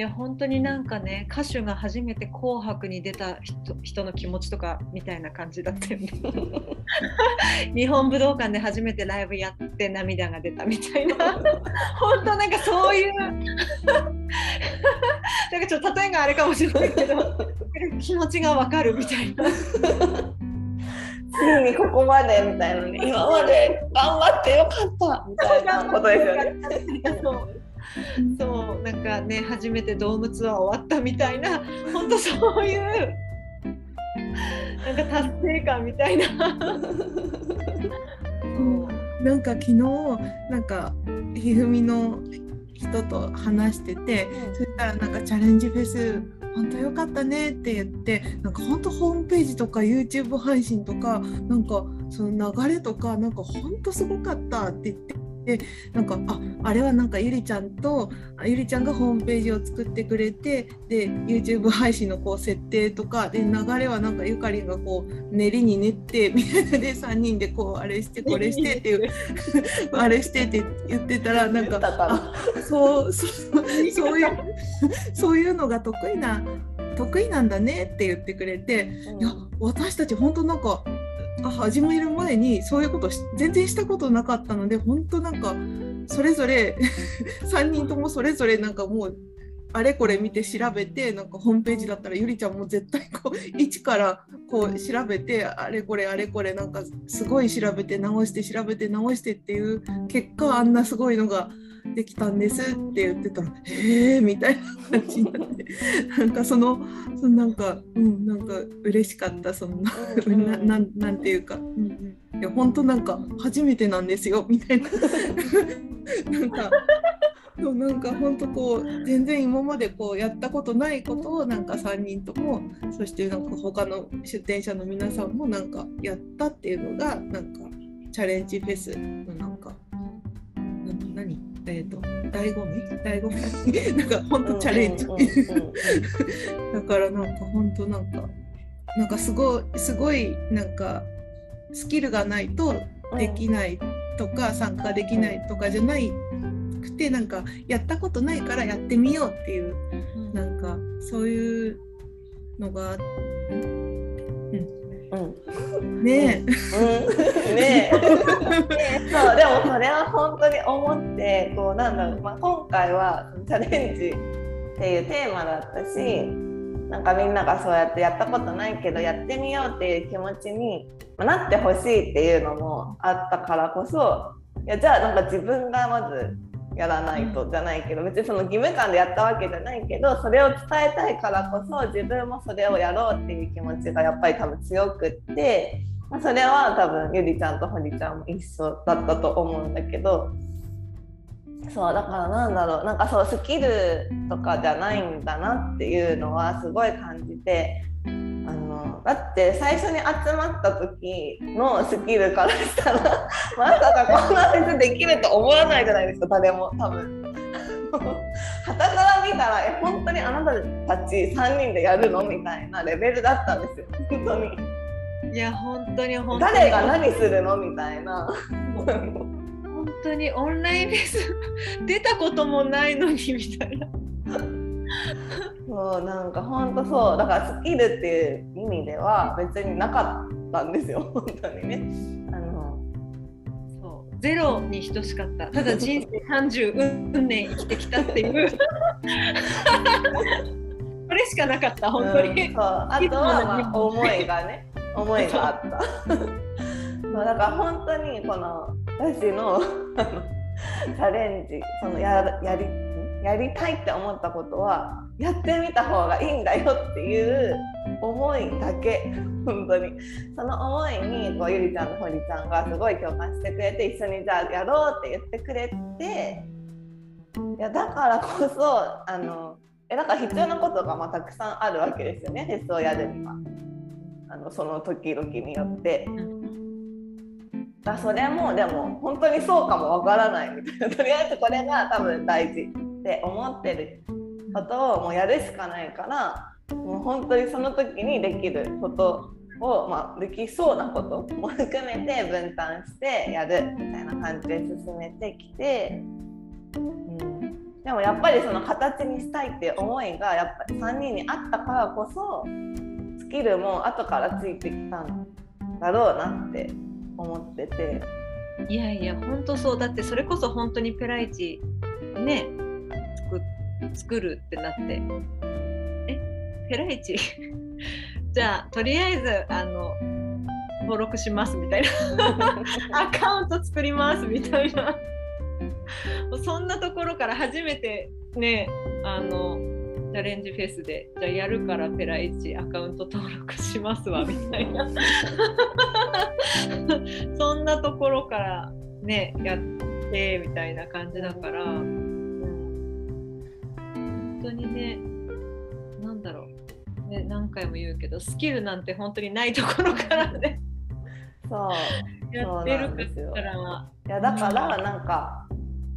いや本当になんかね歌手が初めて「紅白」に出た人人の気持ちとかみたいな感じだったよね。日本武道館で初めてライブやって涙が出たみたいな本当なんかそういう なんかちょっと例えがあれかもしれないけど気持ちがわかるみたいな。ついにここまでみたいなね今まで頑張ってよかったみたいなことですよね。そうなんかね初めてドームツアー終わったみたいな 本当そういうなんか達成感みたいな。なんか昨日なんかひふみの人と話してて、うん、そしたらなんかチャレンジフェス本当良かったねって言ってなんか本当ホームページとか YouTube 配信とかなんかその流れとかなんか本当すごかったって言ってでなんかああれはなんかゆりちゃんとゆりちゃんがホームページを作ってくれてで YouTube 配信のこう設定とかで流れはなんかゆかりんがこう練りに練ってみたいなで3人でこうあれしてこれしてっていう あれしてって言ってたらなんかあそうそうそういうそういうのが得意な得意なんだねって言ってくれて、いや私たち本当なんかあ始める前にそういうこと全然したことなかったので本当なんかそれぞれ 3人ともそれぞれなんかもうあれこれ見て調べてなんかホームページだったらゆりちゃんも絶対こう 一からこう調べてあれこれあれこれなんかすごい調べて直して調べて直してっていう結果あんなすごいのができたんですって言ってたら「へえ」みたいな感じになって。なんかそのそのなんかうんなんか嬉しかったそのなななんていうか、うんうん、いや本当なんか初めてなんですよみたいな。なんか。そうなんか本当こう全然今までこうやったことないことをなんか3人ともそしてなんか他の出店者の皆さんもなんかやったっていうのがなんかチャレンジフェスのなんか何えっ、ー、と醍醐味？醍醐味？なんか本当チャレンジ。だからなんか本当なんかなんかすごいすごいなんかスキルがないとできないとか参加できないとかじゃないくてなんかやったことないからやってみようっていう、なんかそういうのがうん、ねえ、うん、ねえ。そうでもそれは本当に思ってこうなんだろう、まあ、今回はチャレンジっていうテーマだったしなんかみんながそうやってやったことないけどやってみようっていう気持ちになってほしいっていうのもあったからこそいやじゃあなんか自分がまずやらないとじゃないけど別にその義務感でやったわけじゃないけどそれを伝えたいからこそ自分もそれをやろうっていう気持ちがやっぱり多分強くって、まあ、それは多分ゆりちゃんとほりちゃんも一緒だったと思うんだけどそうだからなんだろうなんかそうスキルとかじゃないんだなっていうのはすごい感じてだって最初に集まった時のスキルからしたら まさかこんなフェスできると思わないじゃないですか誰も多分。はたから見たらえ本当にあなたたち3人でやるのみたいなレベルだったんですよ本当に。いや本当に本当に誰が何するのみたいな。本当にオンラインフェス出たこともないのにみたいな。そうなんか本当そう。だからスキルっていう意味では別になかったんですよ。本当にね。あのそう。ゼロに等しかった。ただ人生30うん年生きてきたっていう。これしかなかった本当に、うん、そう。あとは、まあ、思いがね。思いがあった。そうだから本当にこの私のチャレンジそのややりやりたいって思ったことはやってみた方がいいんだよっていう思いだけ。本当に。その思いにこうゆりちゃんとほりちゃんがすごい共感してくれて一緒にじゃあやろうって言ってくれていやだからこそあのえだから必要なことがまあたくさんあるわけですよね。フェスをやるにはあのその時々によって。だそれもでも本当にそうかもわからない。みたいなとりあえずこれが多分大事。って思ってることをもうやるしかないからもう本当にその時にできることを、まあ、できそうなことも含めて分担してやるみたいな感じで進めてきて、うん、でもやっぱりその形にしたいっていう思いがやっぱり3人にあったからこそスキルも後からついてきたんだろうなって思ってて。いやいや本当そうだってそれこそ本当にペライチね作作るってなって。え？ペライチ？じゃあとりあえずあの登録しますみたいな。アカウント作りますみたいな。そんなところから初めてねあのチャレンジフェスでじゃあやるからペライチアカウント登録しますわみたいな。そんなところからねやってみたいな感じだから、当にねなんだろう、ね、何回も言うけどスキルなんて本当にないところからね。そう。やってるからいやだからなんか、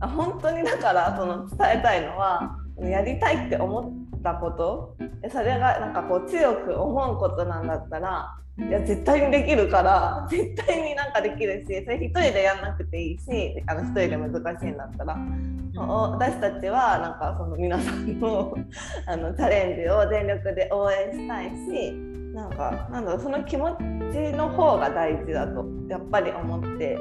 本当にだからその伝えたいのはやりたいって思ったこと？それがなんかこう強く思うことなんだったらいや絶対にできるから絶対になんかできるしそれ一人でやんなくていいしあの一人で難しいんだったら、私たちはなんかその皆さんの あのチャレンジを全力で応援したいしなんかなんだろうその気持ちの方が大事だとやっぱり思って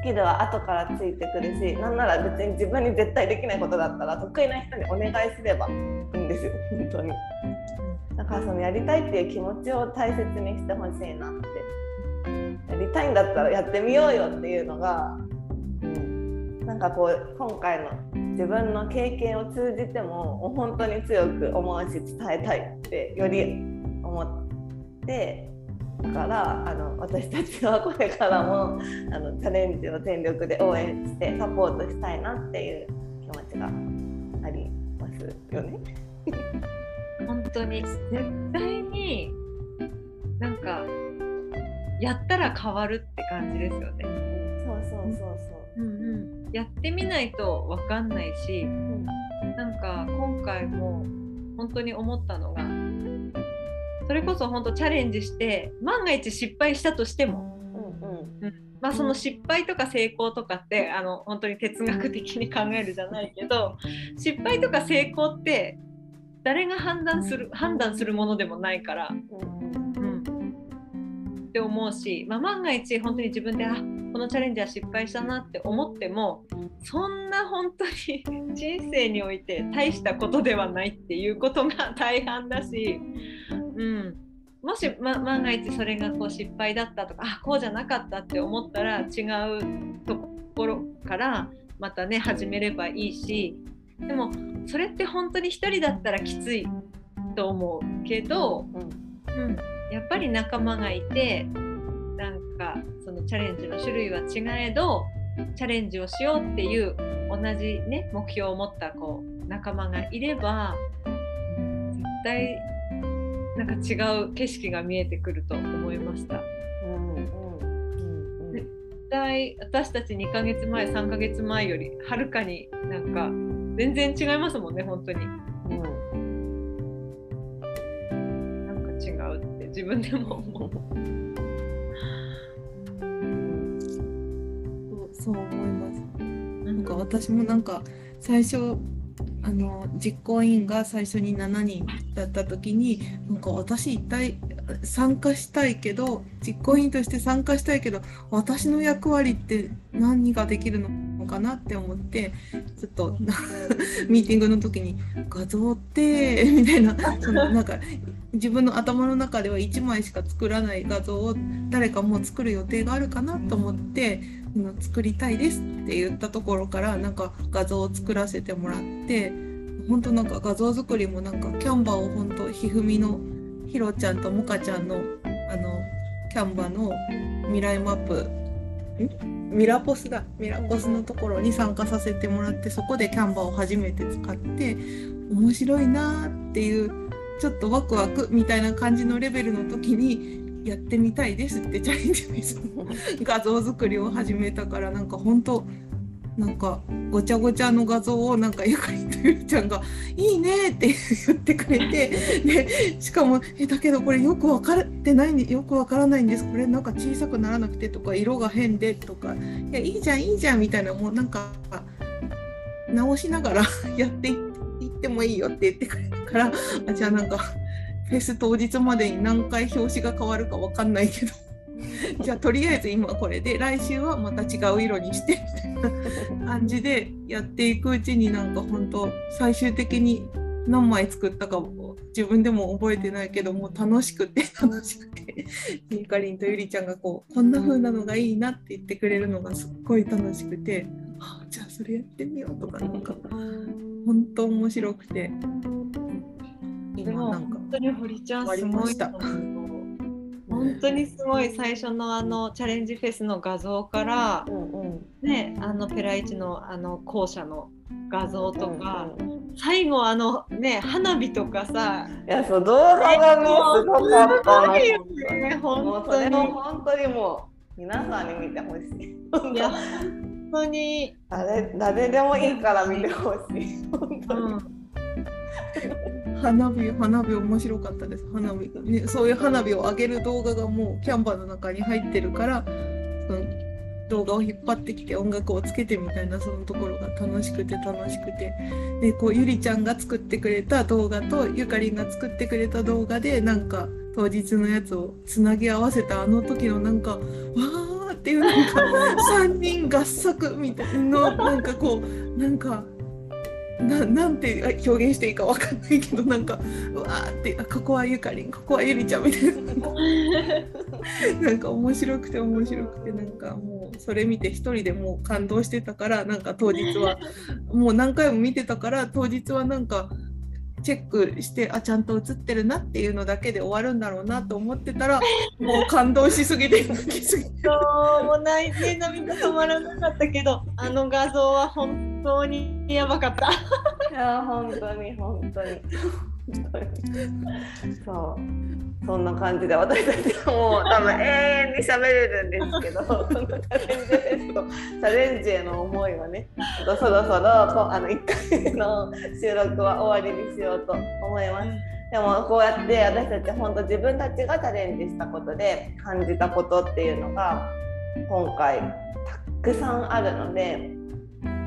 スキルは後からついてくるしなんなら別に自分に絶対できないことだったら得意な人にお願いすればいいんですよ。本当に。だからそのやりたいっていう気持ちを大切にしてほしいなって。やりたいんだったらやってみようよっていうのが、うん、なんかこう今回の自分の経験を通じても本当に強く思うし伝えたいってより思ってからあの私たちはこれからもあのチャレンジを全力で応援してサポートしたいなっていう気持ちがありますよね。本当に絶対になんかやったら変わるって感じですよね。そうそうそうそう。うんうん、やってみないと分かんないし、うん、なんか今回も本当に思ったのがそれこそ本当チャレンジして万が一失敗したとしても、うんうん、まあ、その失敗とか成功とかってあの本当に哲学的に考えるじゃないけど失敗とか成功って誰が判断する判断するものでもないから、うん、って思うし、まあ、万が一本当に自分であこのチャレンジは失敗したなって思ってもそんな本当に 人生において大したことではないっていうことが大半だし、うん、もし、ま、万が一それがこう失敗だったとかあこうじゃなかったって思ったら違うところからまたね始めればいいしでもそれって本当に1人だったらきついと思うけど、うん、うん、やっぱり仲間がいてなんかそのチャレンジの種類は違えどチャレンジをしようっていう同じね目標を持ったこう仲間がいれば絶対なんか違う景色が見えてくると思いました。絶対私たち2ヶ月前3ヶ月前よりはるかになんか全然違いますもんね本当に、うん、なんか違うって自分でも思う。そう思います、なんか私もなんか最初あの実行委員が最初に7人だった時になんか私一体参加したいけど実行委員として参加したいけど私の役割って何ができるのかなって思ってちょっと ミーティングの時に「画像って」みたいなそのなんか自分の頭の中では1枚しか作らない画像を誰かもう作る予定があるかなと思って「作りたいです」って言ったところからなんか画像を作らせてもらって本当なんか画像作りもなんかキャンバーを本当ひふみのひろちゃんともかちゃんのあのキャンバーの未来マップミラポスだ。ミラポスのところに参加させてもらってそこでキャンバーを初めて使って面白いなっていうちょっとワクワクみたいな感じのレベルの時にやってみたいですってチャレンジフェスの画像作りを始めたからなんか本当なんかごちゃごちゃの画像をなんかゆかりとゆりちゃんが「いいね」って言ってくれてで しかも「えだけどこれよく分かってないんでよく分からないんです。これなんか小さくならなくて」とか「色が変で」とか「いやいいじゃんいいじゃん」みたいなもうなんか直しながら やっていってもいいよって言ってくれたからあじゃあなんかフェス当日までに何回表紙が変わるか分かんないけど。じゃあとりあえず今これで来週はまた違う色にして。みたいな感じでやっていくうちになんか本当最終的に何枚作ったか自分でも覚えてないけどもう楽しくて楽しくて。ゆかりんとゆりちゃんがこうこんな風なのがいいなって言ってくれるのがすっごい楽しくて、はあ、じゃあそれやってみようとかなんか本当面白くて。今なんか本当に堀ちゃんすごい本当にすごい最初のあのチャレンジフェスの画像から、うんうん、ねあのペライチのあの校舎の画像とか、うんうん、最後あのね花火とかさいやそう動画がねすごかったの、ね、本当に。本当にもう皆さんに見てほしい。いや本当に。誰誰でもいいから見てほしい。本当に。うん花火花火面白かったです。花火、ね、そういう花火を上げる動画がもうキャンバーの中に入ってるからその動画を引っ張ってきて音楽をつけてみたいなそのところが楽しくて楽しくて。でこうゆりちゃんが作ってくれた動画とゆかりんが作ってくれた動画でなんか当日のやつをつなぎ合わせたあの時のなんかわーっていうなんか 3人合作みたいななんかこうなんかななんて表現していいか分かんないけどなんかうわーってここはゆかりんここはゆりちゃんみたいな。なんか面白くて面白くてなんかもうそれ見て一人でもう感動してたからなんか当日はもう何回も見てたから当日はなんかチェックしてあちゃんと映ってるなっていうのだけで終わるんだろうなと思ってたら もう感動しすぎて泣きすぎて。もう泣いて涙止まらなかったけどあの画像は本当にやばかった。いや本当に本当に。そう。そんな感じで私たちはもう多分永遠に喋れるんですけどチャレンジですとチャレンジへの思いはねそろそろあの1回目の収録は終わりにしようと思います。でもこうやって私たち本当自分たちがチャレンジしたことで感じたことっていうのが今回たくさんあるので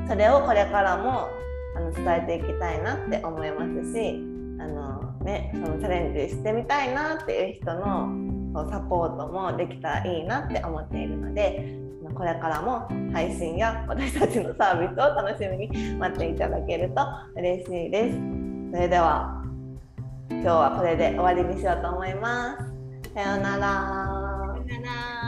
それをこれからもあの伝えていきたいなって思いますしあの、ね、そのチャレンジしてみたいなっていう人のサポートもできたらいいなって思っているのでこれからも配信や私たちのサービスを楽しみに待っていただけると嬉しいです。それでは今日はこれで終わりにしようと思います。さようなら。さよなら。